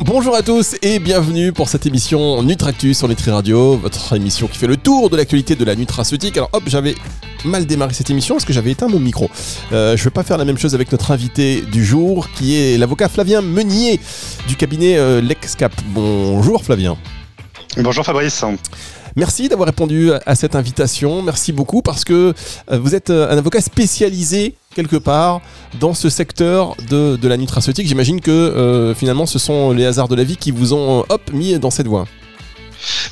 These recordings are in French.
Bonjour à tous et bienvenue pour cette émission Nutractus sur Nutri Radio, votre émission qui fait le tour de l'actualité de la nutraceutique. Alors hop, j'avais mal démarré cette émission parce que j'avais éteint mon micro. Euh, je ne vais pas faire la même chose avec notre invité du jour qui est l'avocat Flavien Meunier du cabinet euh, LexCap. Bonjour Flavien. Bonjour Fabrice. Merci d'avoir répondu à cette invitation. Merci beaucoup parce que euh, vous êtes un avocat spécialisé quelque part dans ce secteur de, la nutraceutique. J'imagine que euh, finalement ce sont les hasards de la vie qui vous ont euh, hop, mis dans cette voie.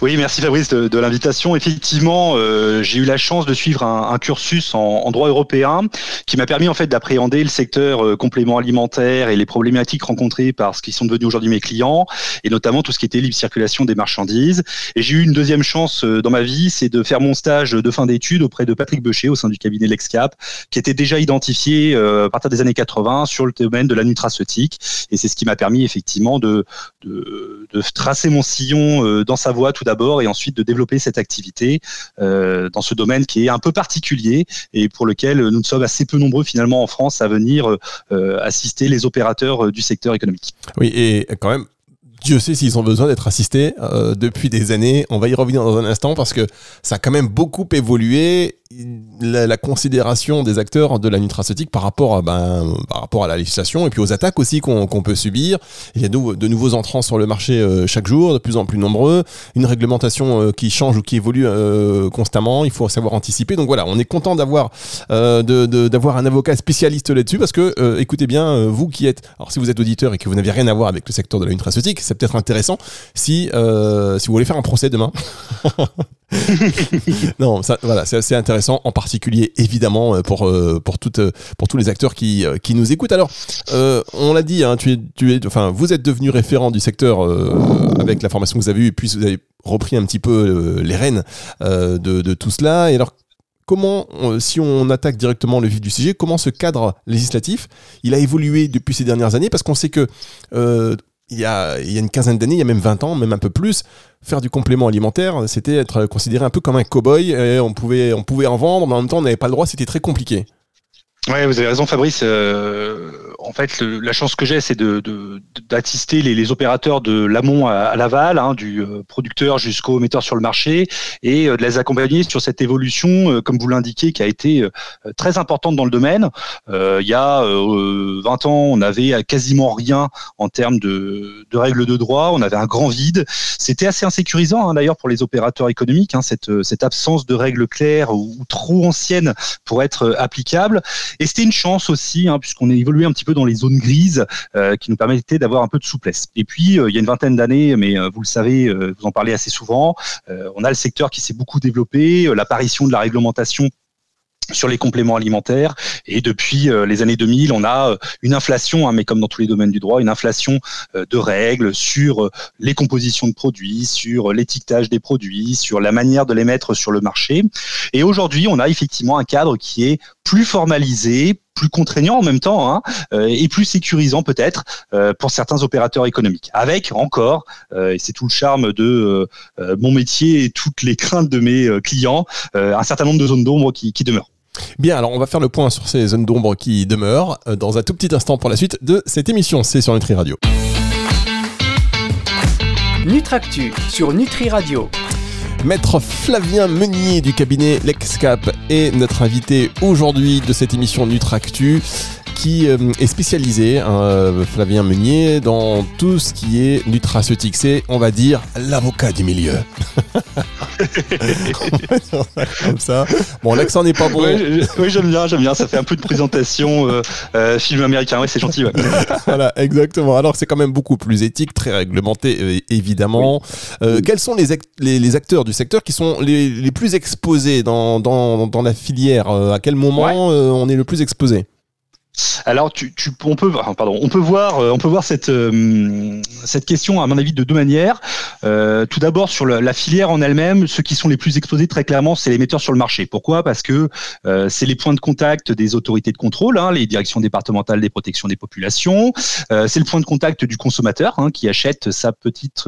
Oui, merci Fabrice de, l'invitation. Effectivement, euh, j'ai eu la chance de suivre un, cursus en, droit européen qui m'a permis en fait d'appréhender le secteur euh, complément alimentaire et les problématiques rencontrées par ce qui sont devenus aujourd'hui mes clients, et notamment tout ce qui était libre circulation des marchandises. Et j'ai eu une deuxième chance euh, dans ma vie, c'est de faire mon stage de fin d'études auprès de Patrick Becher au sein du cabinet Lexcap, qui était déjà identifié à partir des années 80 sur le domaine de la nutraceutique. Et c'est ce qui m'a permis effectivement de, de, de tracer mon sillon dans sa voie tout d'abord et ensuite de développer cette activité euh, dans ce domaine qui est un peu particulier et pour lequel nous sommes assez peu nombreux finalement en France à venir euh, assister les opérateurs du secteur économique. Oui, et quand même, Dieu sait s'ils ont besoin d'être assistés euh, depuis des années. On va y revenir dans un instant parce que ça a quand même beaucoup évolué la, considération des acteurs de la nutraceutique par rapport à, ben, par rapport à la législation et puis aux attaques aussi qu'on peut subir. Il y a de, de, nouveaux entrants sur le marché euh, chaque jour, de plus en plus nombreux, une réglementation euh, qui change ou qui évolue euh, constamment. Il faut savoir anticiper. Donc voilà, on est content d'avoir d'avoir un avocat spécialiste là-dessus parce que écoutez bien, vous qui êtes, alors si vous êtes auditeur et que vous n'avez rien à voir avec le secteur de la nutraceutique, c'est peut-être intéressant si si vous voulez faire un procès demain. non, ça, voilà, c'est assez intéressant, en particulier évidemment euh, pour euh, pour toutes euh, pour tous les acteurs qui qui nous écoutent. Alors, on l'a dit, hein, tu es tu es, enfin, vous êtes devenu référent du secteur avec la formation que vous avez eue, et puis vous avez repris un petit peu les rênes de, de tout cela. Et alors, comment, si on attaque directement le vif du sujet, comment ce cadre législatif, il a évolué depuis ces dernières années? Parce qu'on sait que il y, a, une quinzaine d'années, il y a même 20 ans, même un peu plus, faire du complément alimentaire, c'était être considéré un peu comme un cow-boy. on pouvait, on pouvait en vendre, mais en même temps, on n'avait pas le droit, c'était très compliqué. Ouais, vous avez raison, Fabrice. Euh, en fait, la chance que j'ai, c'est de, d'assister les, les, opérateurs de l'amont à, l'aval, hein, du euh, producteur jusqu'au metteur sur le marché, et euh, de les accompagner sur cette évolution, comme vous l'indiquez, qui a été très importante dans le domaine. il y a 20 ans, on avait quasiment rien en termes de, de, règles de droit. On avait un grand vide. C'était assez insécurisant, hein, d'ailleurs, pour les opérateurs économiques, hein, cette, cette absence de règles claires ou, ou trop anciennes pour être applicables. Et c'était une chance aussi, hein, puisqu'on a évolué un petit peu dans les zones grises euh, qui nous permettaient d'avoir un peu de souplesse. Et puis, euh, il y a une vingtaine d'années, mais euh, vous le savez, vous en parlez assez souvent, on a le secteur qui s'est beaucoup développé, l'apparition de la réglementation sur les compléments alimentaires. Et depuis les années 2000, on a une inflation, hein, mais comme dans tous les domaines du droit, une inflation de règles sur les compositions de produits, sur l'étiquetage des produits, sur la manière de les mettre sur le marché. Et aujourd'hui, on a effectivement un cadre qui est plus formalisé, plus contraignant en même temps hein, et plus sécurisant peut-être pour certains opérateurs économiques. Avec encore, et c'est tout le charme de mon métier et toutes les craintes de mes clients, un certain nombre de zones d'ombre qui demeurent. Bien, alors on va faire le point sur ces zones d'ombre qui demeurent euh, dans un tout petit instant pour la suite de cette émission. C'est sur Nutri Radio. Nutractu sur Nutri Radio. Maître Flavien Meunier du cabinet Lexcap est notre invité aujourd'hui de cette émission Nutractu qui euh, est spécialisé, hein, euh, Flavien Meunier, dans tout ce qui est nutraceutique. C'est, on va dire, l'avocat du milieu. Comme ça. Bon, l'accent n'est pas bon. Oui, j'aime bien, j'aime bien. Ça fait un peu de présentation euh, film américain. Oui, c'est gentil. voilà, exactement. Alors, c'est quand même beaucoup plus éthique, très réglementé, évidemment. quels sont les, les, acteurs du secteur qui sont les, plus exposés dans, dans, dans la filière À quel moment on est le plus exposé? Alors, tu, tu, on peut, voir, euh, cette euh, question à mon avis de deux manières. Euh, tout d'abord sur la, filière en elle-même, ceux qui sont les plus exposés très clairement, c'est les metteurs sur le marché. Pourquoi? Parce que c'est les points de contact des autorités de contrôle, hein, les directions départementales des protections des populations. c'est le point de contact du consommateur hein, qui achète sa petite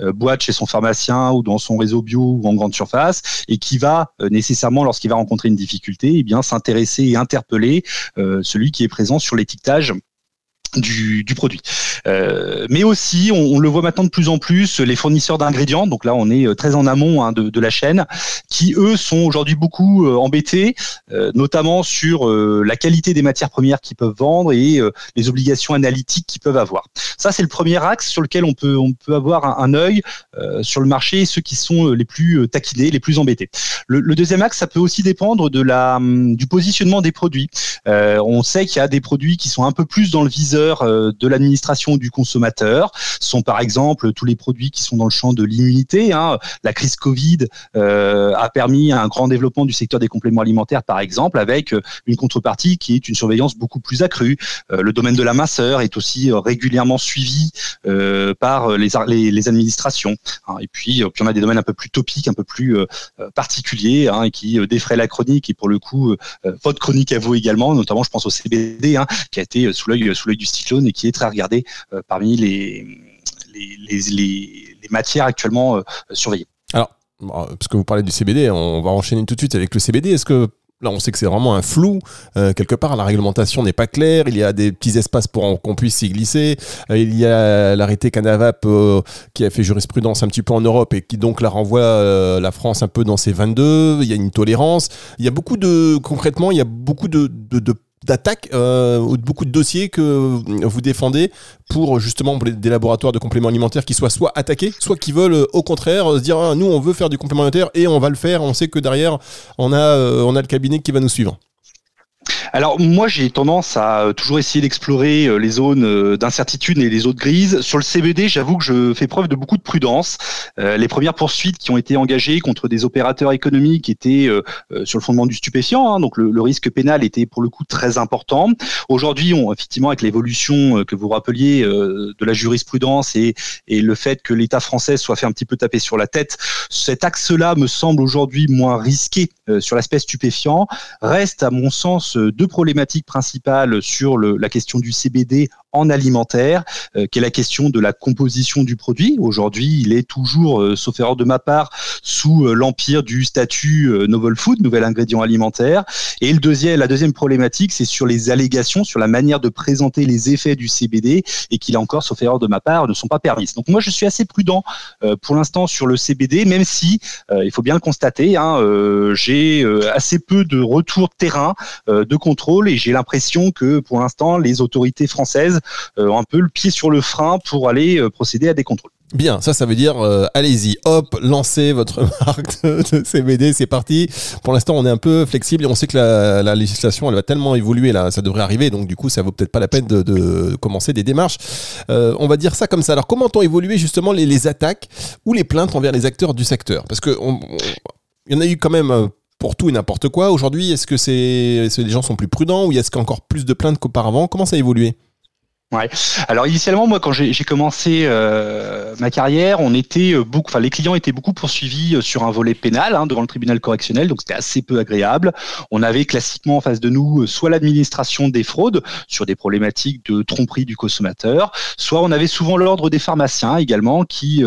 boîte chez son pharmacien ou dans son réseau bio ou en grande surface et qui va nécessairement, lorsqu'il va rencontrer une difficulté, eh bien s'intéresser et interpeller celui qui est présent sur l'étiquetage du, du, produit. Euh, mais aussi, on, le voit maintenant de plus en plus, les fournisseurs d'ingrédients, donc là on est euh, très en amont hein, de, la chaîne, qui eux sont aujourd'hui beaucoup euh, embêtés, notamment sur la qualité des matières premières qu'ils peuvent vendre et les obligations analytiques qu'ils peuvent avoir. Ça c'est le premier axe sur lequel on peut, on peut avoir un, un œil sur le marché, ceux qui sont les plus taquinés, les plus embêtés. Le, le, deuxième axe, ça peut aussi dépendre de la, hum, du positionnement des produits. on sait qu'il y a des produits qui sont un peu plus dans le viseur euh, de l'administration du consommateur sont par exemple tous les produits qui sont dans le champ de l'immunité. Hein. La crise Covid euh, a permis un grand développement du secteur des compléments alimentaires, par exemple, avec euh, une contrepartie qui est une surveillance beaucoup plus accrue. le domaine de la minceur est aussi régulièrement suivi par les, administrations. Hein. Et puis, puis, on a des domaines un peu plus topiques, un peu plus particuliers, hein, et qui défraient la chronique. Et pour le coup, votre chronique à vous également, notamment, je pense au CBD, qui a été sous l'œil du cyclone et qui est très regardé euh, parmi les, matières actuellement euh, surveillées. Alors, parce que vous parlez du CBD, on va enchaîner tout de suite avec le CBD. Est-ce que Là, on sait que c'est vraiment un flou. Euh, quelque part, la réglementation n'est pas claire. Il y a des petits espaces pour qu'on puisse s'y glisser. il y a l'arrêté Canavap qui a fait jurisprudence un petit peu en Europe et qui donc la renvoie la France un peu dans ses 22. Il y a une tolérance. Il y a beaucoup de, concrètement, il y a beaucoup de d'attaques euh, ou de beaucoup de dossiers que vous défendez pour justement des laboratoires de compléments alimentaires qui soient soit attaqués, soit qui veulent euh, au contraire se dire ah, nous on veut faire du complément alimentaire et on va le faire, on sait que derrière on a, euh, on a le cabinet qui va nous suivre. Alors moi j'ai tendance à euh, toujours essayer d'explorer euh, les zones euh, d'incertitude et les zones grises. Sur le CBD, j'avoue que je fais preuve de beaucoup de prudence. les premières poursuites qui ont été engagées contre des opérateurs économiques étaient sur le fondement du stupéfiant, hein, donc le, risque pénal était pour le coup très important. Aujourd'hui, effectivement, avec l'évolution que vous rappeliez de la jurisprudence et le fait que l'État français soit fait un petit peu taper sur la tête, cet axe-là me semble aujourd'hui moins risqué sur l'aspect stupéfiant. Reste à mon sens deux problématiques principales sur la question du CBD en alimentaire, euh, qui est la question de la composition du produit. Aujourd'hui, il est toujours, euh, sauf erreur de ma part, sous euh, l'empire du statut novel food, nouvel ingrédient alimentaire. Et le deuxième, la deuxième problématique, c'est sur les allégations, sur la manière de présenter les effets du CBD, et qui là encore, sauf erreur de ma part, ne sont pas permises. Donc moi, je suis assez prudent pour l'instant sur le CBD, même si il faut bien le constater, hein, j'ai assez peu de retours terrain de contrôle et j'ai l'impression que pour l'instant les autorités françaises ont un peu le pied sur le frein pour aller euh, procéder à des contrôles. Bien, ça, ça veut dire, euh, allez-y, hop, lancez votre marque de, CBD, c'est parti. Pour l'instant, on est un peu flexible et on sait que la, législation, elle va tellement évoluer là, ça devrait arriver, donc du coup, ça vaut peut-être pas la peine de, commencer des démarches. Euh, on va dire ça comme ça. Alors, comment ont évolué justement les, attaques ou les plaintes envers les acteurs du secteur? Parce que il y en a eu quand même pour tout et n'importe quoi. Aujourd'hui, est-ce que c'est, les gens sont plus prudents ou est-ce qu'il y encore plus de plaintes qu'auparavant? Comment ça a évolué? Ouais. Alors initialement, moi, quand j'ai commencé euh, ma carrière, on était euh, beaucoup, enfin les clients étaient beaucoup poursuivis euh, sur un volet pénal hein, devant le tribunal correctionnel, donc c'était assez peu agréable. On avait classiquement en face de nous soit l'administration des fraudes sur des problématiques de tromperie du consommateur, soit on avait souvent l'ordre des pharmaciens également qui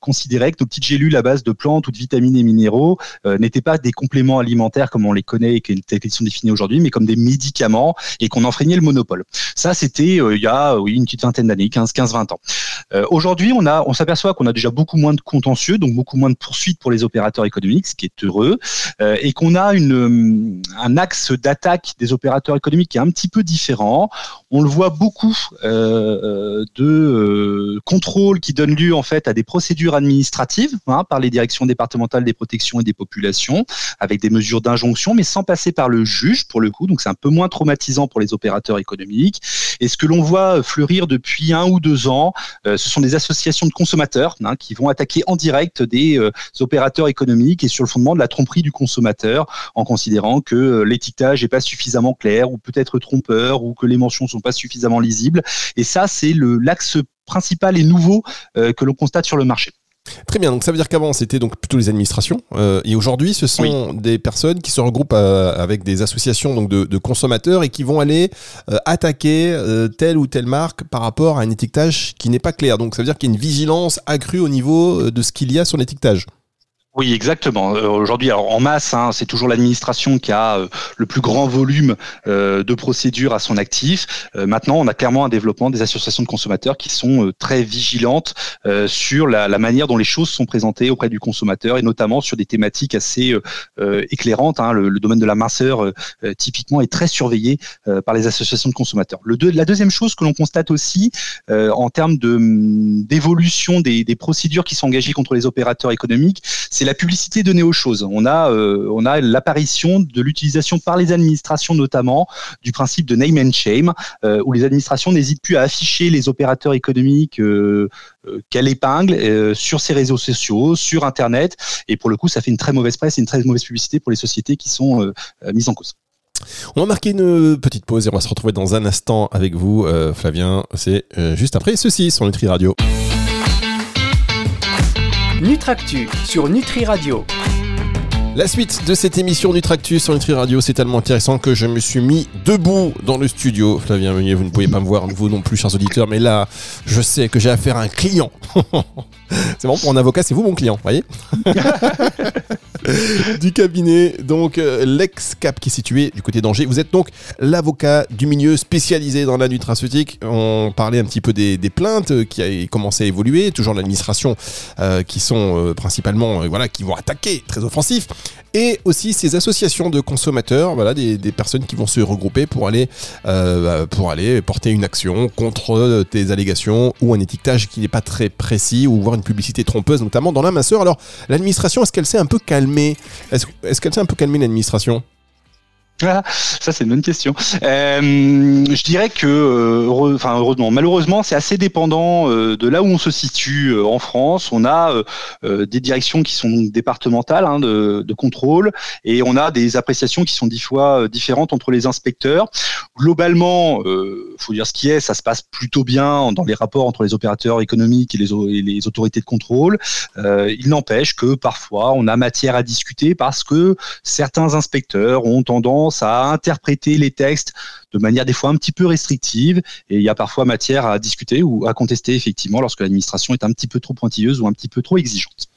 considéraient que nos petites gélules à base de plantes ou de vitamines et minéraux n'étaient pas des compléments alimentaires comme on les connaît et qui sont définis aujourd'hui, mais comme des médicaments et qu'on enfreignait le monopole. Ça, c'était il y a oui, une petite vingtaine d'années, 15, 15, 20 ans. Euh, aujourd'hui, on on s'aperçoit qu'on a déjà beaucoup moins de contentieux, donc beaucoup moins de poursuites pour les opérateurs économiques, ce qui est heureux, euh, et qu'on a une, un axe d'attaque des opérateurs économiques qui est un petit peu différent. On le voit beaucoup euh, de contrôles qui donnent lieu en fait à des procédures administratives hein, par les directions départementales des protections et des populations, avec des mesures d'injonction, mais sans passer par le juge pour le coup. Donc c'est un peu moins traumatisant pour les opérateurs économiques. Et ce que l'on voit fleurir depuis un ou deux ans, ce sont des associations de consommateurs hein, qui vont attaquer en direct des opérateurs économiques et sur le fondement de la tromperie du consommateur, en considérant que l'étiquetage n'est pas suffisamment clair ou peut-être trompeur ou que les mentions sont pas suffisamment lisibles. Et ça, c'est l'axe principal et nouveau que l'on constate sur le marché. Très bien, donc ça veut dire qu'avant c'était donc plutôt les administrations euh, et aujourd'hui ce sont des personnes qui se regroupent euh, avec des associations donc de, consommateurs et qui vont aller euh, attaquer telle ou telle marque par rapport à un étiquetage qui n'est pas clair. Donc ça veut dire qu'il y a une vigilance accrue au niveau de ce qu'il y a sur l'étiquetage. Oui, exactement. Euh, aujourd'hui, en masse, hein, c'est toujours l'administration qui a euh, le plus grand volume euh, de procédures à son actif. maintenant, on a clairement un développement des associations de consommateurs qui sont très vigilantes sur la, manière dont les choses sont présentées auprès du consommateur et notamment sur des thématiques assez éclairantes. Hein. Le, domaine de la minceur, typiquement, est très surveillé par les associations de consommateurs. Le la deuxième chose que l'on constate aussi en termes d'évolution des, des procédures qui sont engagées contre les opérateurs économiques, c'est la publicité donnée aux choses. On a, euh, on a l'apparition de l'utilisation par les administrations notamment du principe de name and shame, euh, où les administrations n'hésitent plus à afficher les opérateurs économiques euh, qu'elles épinglent sur ces réseaux sociaux, sur Internet, et pour le coup, ça fait une très mauvaise presse et une très mauvaise publicité pour les sociétés qui sont mises en cause. On va marquer une petite pause et on va se retrouver dans un instant avec vous, Flavien. C'est juste après ceci sur Nutri Radio. Nutractu sur Nutri Radio. La suite de cette émission Nutractu sur Nutri Radio, c'est tellement intéressant que je me suis mis debout dans le studio. Flavien Meunier, vous ne pouvez pas me voir, vous non plus, chers auditeurs, mais là, je sais que j'ai affaire à un client. c'est bon, pour un avocat, c'est vous mon client, voyez? du cabinet, donc euh, l'ex-cap qui est situé du côté d'Angers. Vous êtes donc l'avocat du milieu spécialisé dans la nutraceutique. On parlait un petit peu des, plaintes qui a commencé à évoluer, toujours l'administration euh, qui sont euh, principalement, voilà, qui vont attaquer, très offensifs, et aussi ces associations de consommateurs, voilà, des, personnes qui vont se regrouper pour aller, bah, pour aller porter une action contre des allégations ou un étiquetage qui n'est pas très précis ou voir une publicité trompeuse, notamment dans la masseur. Alors, l'administration, est-ce qu'elle s'est un peu calmée? Est-ce qu'elle s'est un peu calmée, l'administration? Ah, ça c'est une bonne question. Euh, je dirais que, euh, heureusement, malheureusement, c'est assez dépendant euh, de là où on se situe en France. On a des directions qui sont départementales hein, de, contrôle et on a des appréciations qui sont dix fois différentes entre les inspecteurs. Globalement, faut dire ce qui est, ça se passe plutôt bien dans les rapports entre les opérateurs économiques et les autorités de contrôle. il n'empêche que parfois on a matière à discuter parce que certains inspecteurs ont tendance à interpréter les textes de manière des fois un petit peu restrictive et il y a parfois matière à discuter ou à contester effectivement lorsque l'administration est un petit peu trop pointilleuse ou un petit peu trop exigeante.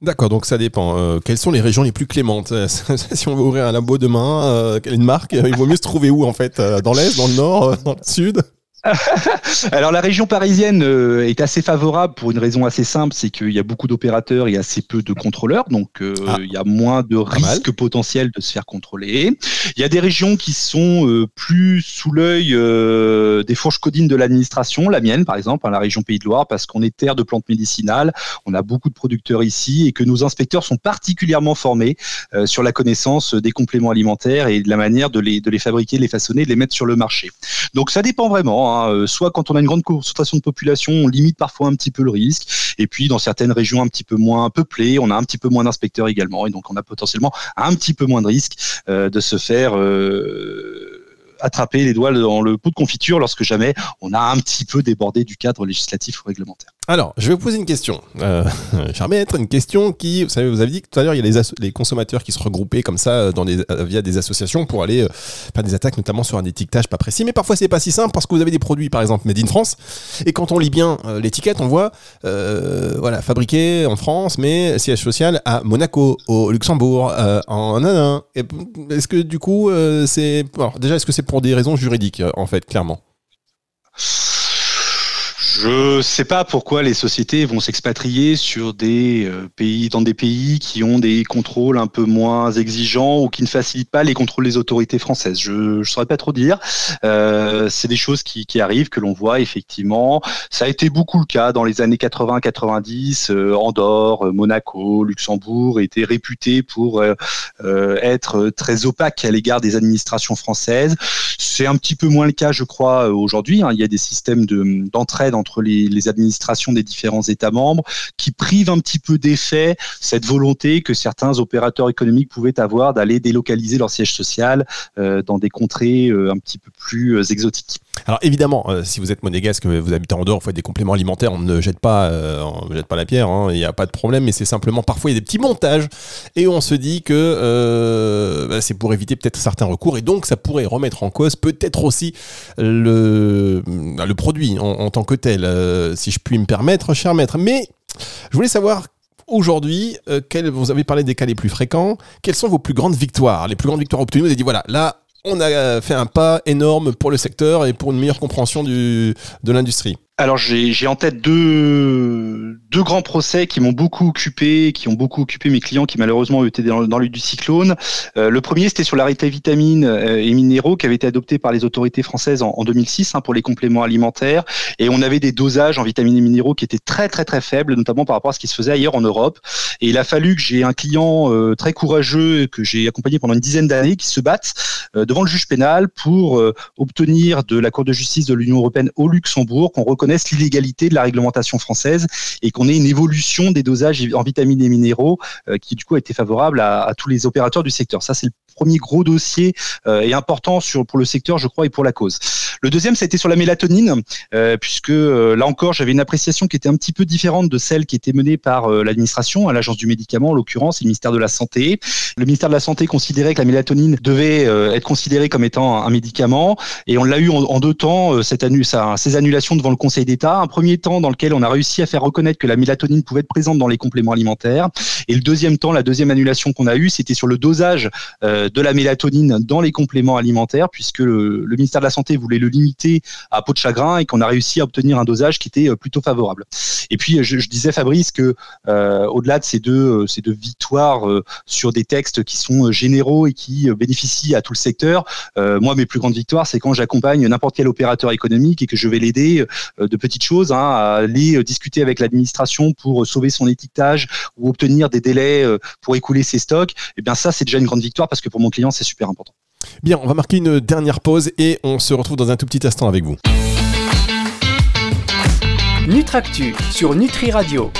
D'accord, donc ça dépend. Euh, quelles sont les régions les plus clémentes? Si on veut ouvrir un labo demain, euh, une marque, il vaut mieux se trouver où en fait? Euh, Dans l'est, dans le nord, dans le sud? Alors la région parisienne euh, est assez favorable pour une raison assez simple, c'est qu'il y a beaucoup d'opérateurs et assez peu de contrôleurs, donc euh, ah. il y a moins de risques potentiels de se faire contrôler. Il y a des régions qui sont euh, plus sous l'œil des fourches codines de l'administration, la mienne par exemple, hein, la région Pays de Loire, parce qu'on est terre de plantes médicinales, on a beaucoup de producteurs ici et que nos inspecteurs sont particulièrement formés sur la connaissance des compléments alimentaires et de la manière de les, de les fabriquer, de les façonner, de les mettre sur le marché. Donc ça dépend vraiment. Hein. Euh, soit quand on a une grande concentration de population, on limite parfois un petit peu le risque. Et puis dans certaines régions un petit peu moins peuplées, on a un petit peu moins d'inspecteurs également. Et donc on a potentiellement un petit peu moins de risque euh, de se faire euh, attraper les doigts dans le pot de confiture lorsque jamais on a un petit peu débordé du cadre législatif ou réglementaire. Alors, je vais vous poser une question. Euh, J'aimerais une question qui, vous savez, vous avez dit que tout à l'heure, il y a les, consommateurs qui se regroupaient comme ça euh, euh, via des associations pour aller euh, faire des attaques, notamment sur un étiquetage pas précis. Mais parfois, c'est pas si simple parce que vous avez des produits, par exemple, made in France, et quand on lit bien l'étiquette, on voit, voilà, fabriqué en France, mais siège social à Monaco, au Luxembourg, en un. Est-ce que du coup, c'est, déjà, est-ce que c'est pour des raisons juridiques, en fait, clairement? Je sais pas pourquoi les sociétés vont s'expatrier sur des euh, pays, dans des pays qui ont des contrôles un peu moins exigeants ou qui ne facilitent pas les contrôles des autorités françaises. Je ne saurais pas trop dire. Euh, c'est des choses qui, qui arrivent, que l'on voit effectivement. Ça a été beaucoup le cas dans les années 80-90. Euh, Andorre, Monaco, Luxembourg étaient réputés pour euh, euh, être très opaques à l'égard des administrations françaises. C'est un petit peu moins le cas, je crois, aujourd'hui. Hein. Il y a des systèmes d'entraide entre entre les, administrations des différents États membres, qui prive un petit peu d'effet cette volonté que certains opérateurs économiques pouvaient avoir d'aller délocaliser leur siège social euh, dans des contrées euh, un petit peu plus euh, exotiques. Alors évidemment, si vous êtes monégasque, vous habitez en dehors, vous faites des compléments alimentaires, on ne jette pas, on ne jette pas la pierre, hein, il n'y a pas de problème, mais c'est simplement parfois il y a des petits montages et on se dit que bah, c'est pour éviter peut-être certains recours et donc ça pourrait remettre en cause peut-être aussi le, le produit en tant que tel, si je puis me permettre, cher maître. Mais je voulais savoir aujourd'hui, euh, vous avez parlé des cas les plus fréquents, quelles sont vos plus grandes victoires Les plus grandes victoires obtenues, vous avez dit voilà, là, on a fait un pas énorme pour le secteur et pour une meilleure compréhension de l'industrie. Alors j'ai en tête deux, deux grands procès qui m'ont beaucoup occupé, qui ont beaucoup occupé mes clients qui malheureusement ont été dans, dans du cyclone. Euh, le premier c'était sur l'arrêté vitamines euh, et minéraux qui avait été adopté par les autorités françaises en, en 2006 hein, pour les compléments alimentaires et on avait des dosages en vitamines et minéraux qui étaient très très très faibles, notamment par rapport à ce qui se faisait ailleurs en Europe. Et il a fallu que j'ai un client euh, très courageux que j'ai accompagné pendant une dizaine d'années qui se batte devant le juge pénal pour obtenir de la Cour de justice de l'Union européenne au Luxembourg qu'on reconnaisse l'illégalité de la réglementation française et qu'on ait une évolution des dosages en vitamines et minéraux euh, qui du coup a été favorable à, tous les opérateurs du secteur. Ça c'est le premier gros dossier euh, et important sur, pour le secteur, je crois, et pour la cause. Le deuxième, ça a été sur la mélatonine, euh, puisque là encore, j'avais une appréciation qui était un petit peu différente de celle qui était menée par l'administration, à l'agence du médicament, en l'occurrence, et le ministère de la Santé. Le ministère de la Santé considérait que la mélatonine devait être considérée comme étant un médicament, et on l'a eu en, deux temps, cette annu ça, ces annulations devant le Conseil d'État. Un premier temps dans lequel on a réussi à faire reconnaître que la mélatonine pouvait être présente dans les compléments alimentaires. Et le deuxième temps, la deuxième annulation qu'on a eue, c'était sur le dosage euh, de la mélatonine dans les compléments alimentaires, puisque le, ministère de la Santé voulait le limiter à peau de chagrin et qu'on a réussi à obtenir un dosage qui était euh, plutôt favorable. Et puis, je, disais, Fabrice, que euh, au-delà de ces deux, ces deux victoires sur des textes qui sont généraux et qui bénéficient à tout le secteur, moi, mes plus grandes victoires, c'est quand j'accompagne n'importe quel opérateur économique et que je vais l'aider de petites choses, hein, à aller discuter avec l'administration pour sauver son étiquetage ou obtenir des délais euh, pour écouler ses stocks, et eh bien ça c'est déjà une grande victoire parce que pour mon client c'est super important. Bien, on va marquer une dernière pause et on se retrouve dans un tout petit instant avec vous. Nutractu sur Nutri Radio.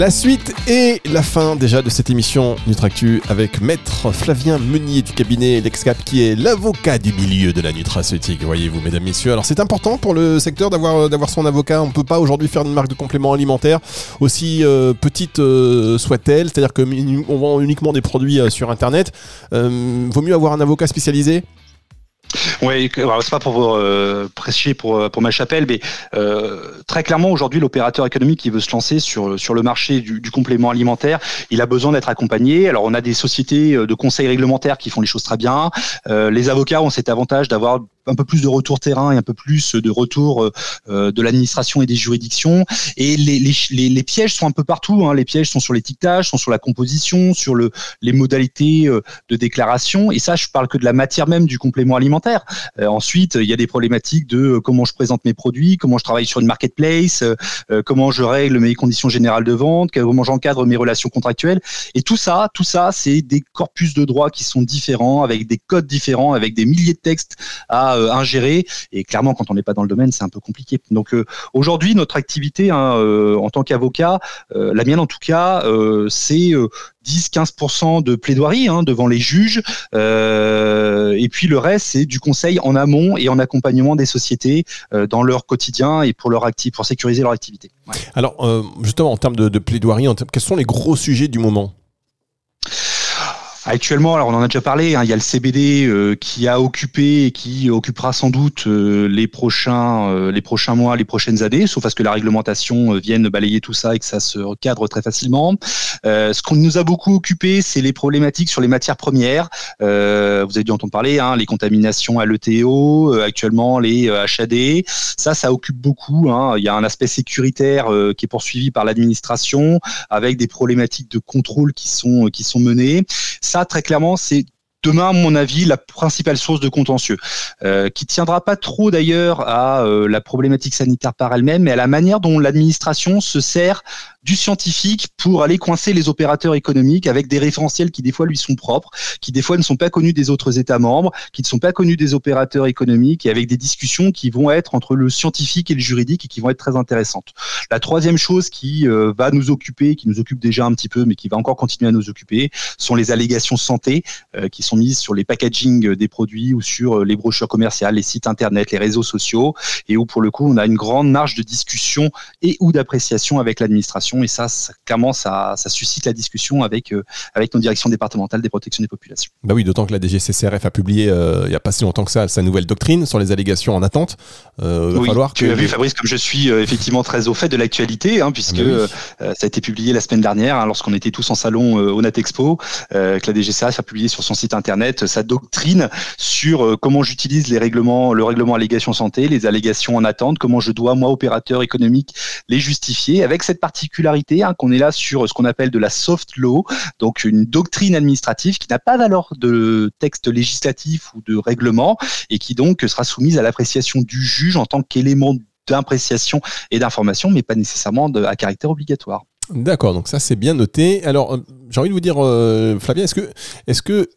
La suite et la fin déjà de cette émission Nutractu avec Maître Flavien Meunier du cabinet Lexcap qui est l'avocat du milieu de la nutraceutique, voyez-vous mesdames, messieurs. Alors c'est important pour le secteur d'avoir, euh, son avocat. On ne peut pas aujourd'hui faire une marque de complément alimentaire aussi euh, petite euh, soit-elle, c'est-à-dire qu'on vend uniquement des produits sur Internet. vaut mieux avoir un avocat spécialisé oui, c'est pas pour euh, prêcher pour, euh, pour ma chapelle, mais euh, très clairement aujourd'hui l'opérateur économique qui veut se lancer sur, sur le marché du, du complément alimentaire, il a besoin d'être accompagné. Alors on a des sociétés de conseils réglementaires qui font les choses très bien. Euh, les avocats ont cet avantage d'avoir un peu plus de retour terrain et un peu plus de retour euh, euh, de l'administration et des juridictions. Et les, les, les, pièges sont un peu partout. Hein. Les pièges sont sur l'étiquetage, sont sur la composition, sur le, les modalités euh, de déclaration. Et ça, je parle que de la matière même du complément alimentaire. ensuite, il y a des problématiques de comment je présente mes produits, comment je travaille sur une marketplace, comment je règle mes conditions générales de vente, comment j'encadre mes relations contractuelles. Et tout ça, tout ça, c'est des corpus de droit qui sont différents, avec des codes différents, avec des milliers de textes à euh, ingérer. Et clairement, quand on n'est pas dans le domaine, c'est un peu compliqué. Donc euh, aujourd'hui, notre activité hein, euh, en tant qu'avocat, la mienne en tout cas, c'est 10-15% de plaidoirie hein, devant les juges. et puis le reste, c'est du conseil en amont et en accompagnement des sociétés dans leur quotidien et pour, leur acti pour sécuriser leur activité. Alors, justement, en termes de, de plaidoirie, quels sont les gros sujets du moment? Actuellement, alors on en a déjà parlé, hein, il y a le CBD euh, qui a occupé et qui occupera sans doute euh, les prochains euh, les prochains mois, les prochaines années, sauf à ce que la réglementation vienne balayer tout ça et que ça se recadre très facilement. ce qu'on nous a beaucoup occupé, c'est les problématiques sur les matières premières. vous avez dû entendre parler, hein, les contaminations à l'ETO, actuellement les HAD. Ça, ça occupe beaucoup. Hein. Il y a un aspect sécuritaire qui est poursuivi par l'administration avec des problématiques de contrôle qui sont qui sont menées. Ça, très clairement, c'est demain, à mon avis, la principale source de contentieux, euh, qui tiendra pas trop d'ailleurs à euh, la problématique sanitaire par elle-même, mais à la manière dont l'administration se sert du scientifique pour aller coincer les opérateurs économiques avec des référentiels qui des fois lui sont propres, qui des fois ne sont pas connus des autres États membres, qui ne sont pas connus des opérateurs économiques, et avec des discussions qui vont être entre le scientifique et le juridique et qui vont être très intéressantes. La troisième chose qui euh, va nous occuper, qui nous occupe déjà un petit peu, mais qui va encore continuer à nous occuper, sont les allégations santé euh, qui sont mises sur les packaging des produits ou sur euh, les brochures commerciales, les sites internet, les réseaux sociaux, et où pour le coup on a une grande marge de discussion et ou d'appréciation avec l'administration et ça, ça clairement, ça, suscite la discussion avec, euh, avec nos directions départementales des protections des populations. Bah oui, d'autant que la DGCCRF a publié euh, il n'y a pas si longtemps que ça sa nouvelle doctrine sur les allégations en attente. Euh, oui, tu l'as vu Fabrice, comme je suis effectivement très au fait de l'actualité, hein, puisque ah bah ça a été publié la semaine dernière, hein, lorsqu'on était tous en salon au Natexpo, que la DGCRF a publié sur son site internet sa doctrine sur comment j'utilise les règlements, le règlement allégation santé, les allégations en attente, comment je dois, moi, opérateur économique, les justifier, avec cette particularité Hein, qu'on est là sur ce qu'on appelle de la soft law, donc une doctrine administrative qui n'a pas valeur de texte législatif ou de règlement et qui donc sera soumise à l'appréciation du juge en tant qu'élément d'appréciation et d'information, mais pas nécessairement à caractère obligatoire. D'accord, donc ça c'est bien noté. Alors euh, j'ai envie de vous dire, euh, Flavien, est-ce que, est-ce que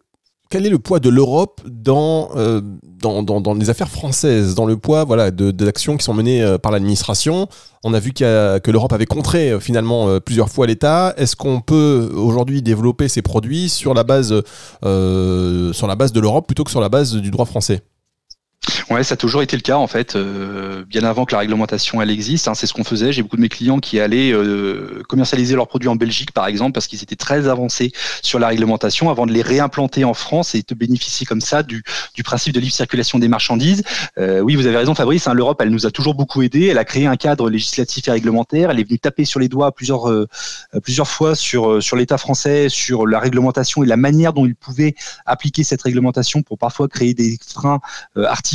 quel est le poids de l'Europe dans, euh, dans, dans, les affaires françaises, dans le poids voilà, d'actions qui sont menées euh, par l'administration? On a vu que l'Europe avait contré euh, finalement plusieurs fois l'État. Est-ce qu'on peut aujourd'hui développer ces produits sur la base de l'Europe plutôt que sur la base du droit français? Ouais, ça a toujours été le cas en fait, euh, bien avant que la réglementation elle existe. Hein, c'est ce qu'on faisait. J'ai beaucoup de mes clients qui allaient euh, commercialiser leurs produits en Belgique, par exemple, parce qu'ils étaient très avancés sur la réglementation avant de les réimplanter en France et de bénéficier comme ça du, principe de libre circulation des marchandises. Euh, oui, vous avez raison, Fabrice. Hein, L'Europe, elle nous a toujours beaucoup aidé. Elle a créé un cadre législatif et réglementaire. Elle est venue taper sur les doigts plusieurs plusieurs fois sur sur l'État français, sur la réglementation et la manière dont il pouvait appliquer cette réglementation pour parfois créer des freins artificiels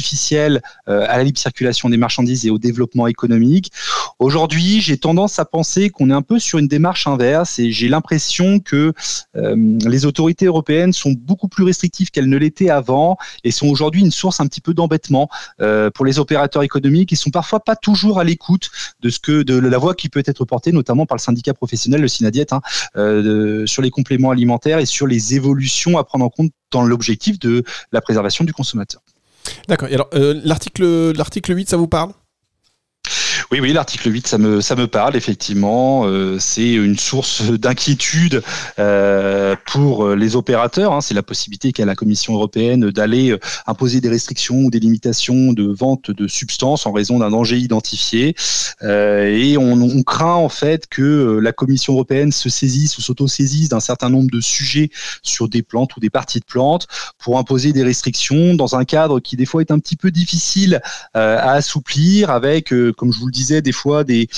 euh, à la libre circulation des marchandises et au développement économique. Aujourd'hui, j'ai tendance à penser qu'on est un peu sur une démarche inverse et j'ai l'impression que euh, les autorités européennes sont beaucoup plus restrictives qu'elles ne l'étaient avant et sont aujourd'hui une source un petit peu d'embêtement euh, pour les opérateurs économiques. Ils sont parfois pas toujours à l'écoute de ce que de la voix qui peut être portée, notamment par le syndicat professionnel, le Synadiet, hein, sur les compléments alimentaires et sur les évolutions à prendre en compte dans l'objectif de la préservation du consommateur. D'accord. alors, euh, l'article, l'article 8, ça vous parle? Oui, oui, l'article 8, ça me, ça me parle, effectivement. Euh, c'est une source d'inquiétude euh, pour les opérateurs. Hein. C'est la possibilité qu'a la Commission européenne d'aller euh, imposer des restrictions ou des limitations de vente de substances en raison d'un danger identifié. Euh, et on, on, craint en fait que euh, la Commission européenne se saisisse ou s'auto-saisisse d'un certain nombre de sujets sur des plantes ou des parties de plantes pour imposer des restrictions dans un cadre qui des fois est un petit peu difficile à assouplir avec, comme je vous le disais, des fois des,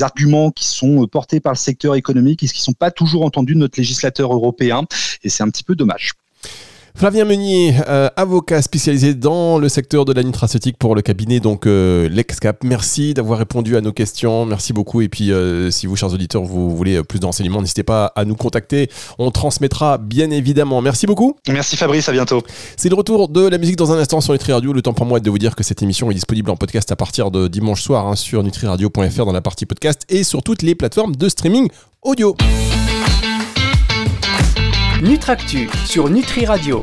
arguments qui sont portés par le secteur économique et qui ne sont pas toujours entendus de notre législateur européen. Et c'est un petit peu dommage. Flavien Meunier, euh, avocat spécialisé dans le secteur de la nutraceutique pour le cabinet donc euh, l'Excap. Merci d'avoir répondu à nos questions. Merci beaucoup. Et puis, euh, si vous, chers auditeurs, vous voulez plus d'enseignements, n'hésitez pas à nous contacter. On transmettra bien évidemment. Merci beaucoup. Merci Fabrice. À bientôt. C'est le retour de la musique dans un instant sur Nutri Radio. Le temps pour moi de vous dire que cette émission est disponible en podcast à partir de dimanche soir hein, sur nutriradio.fr dans la partie podcast et sur toutes les plateformes de streaming audio. Nutractu sur Nutri Radio.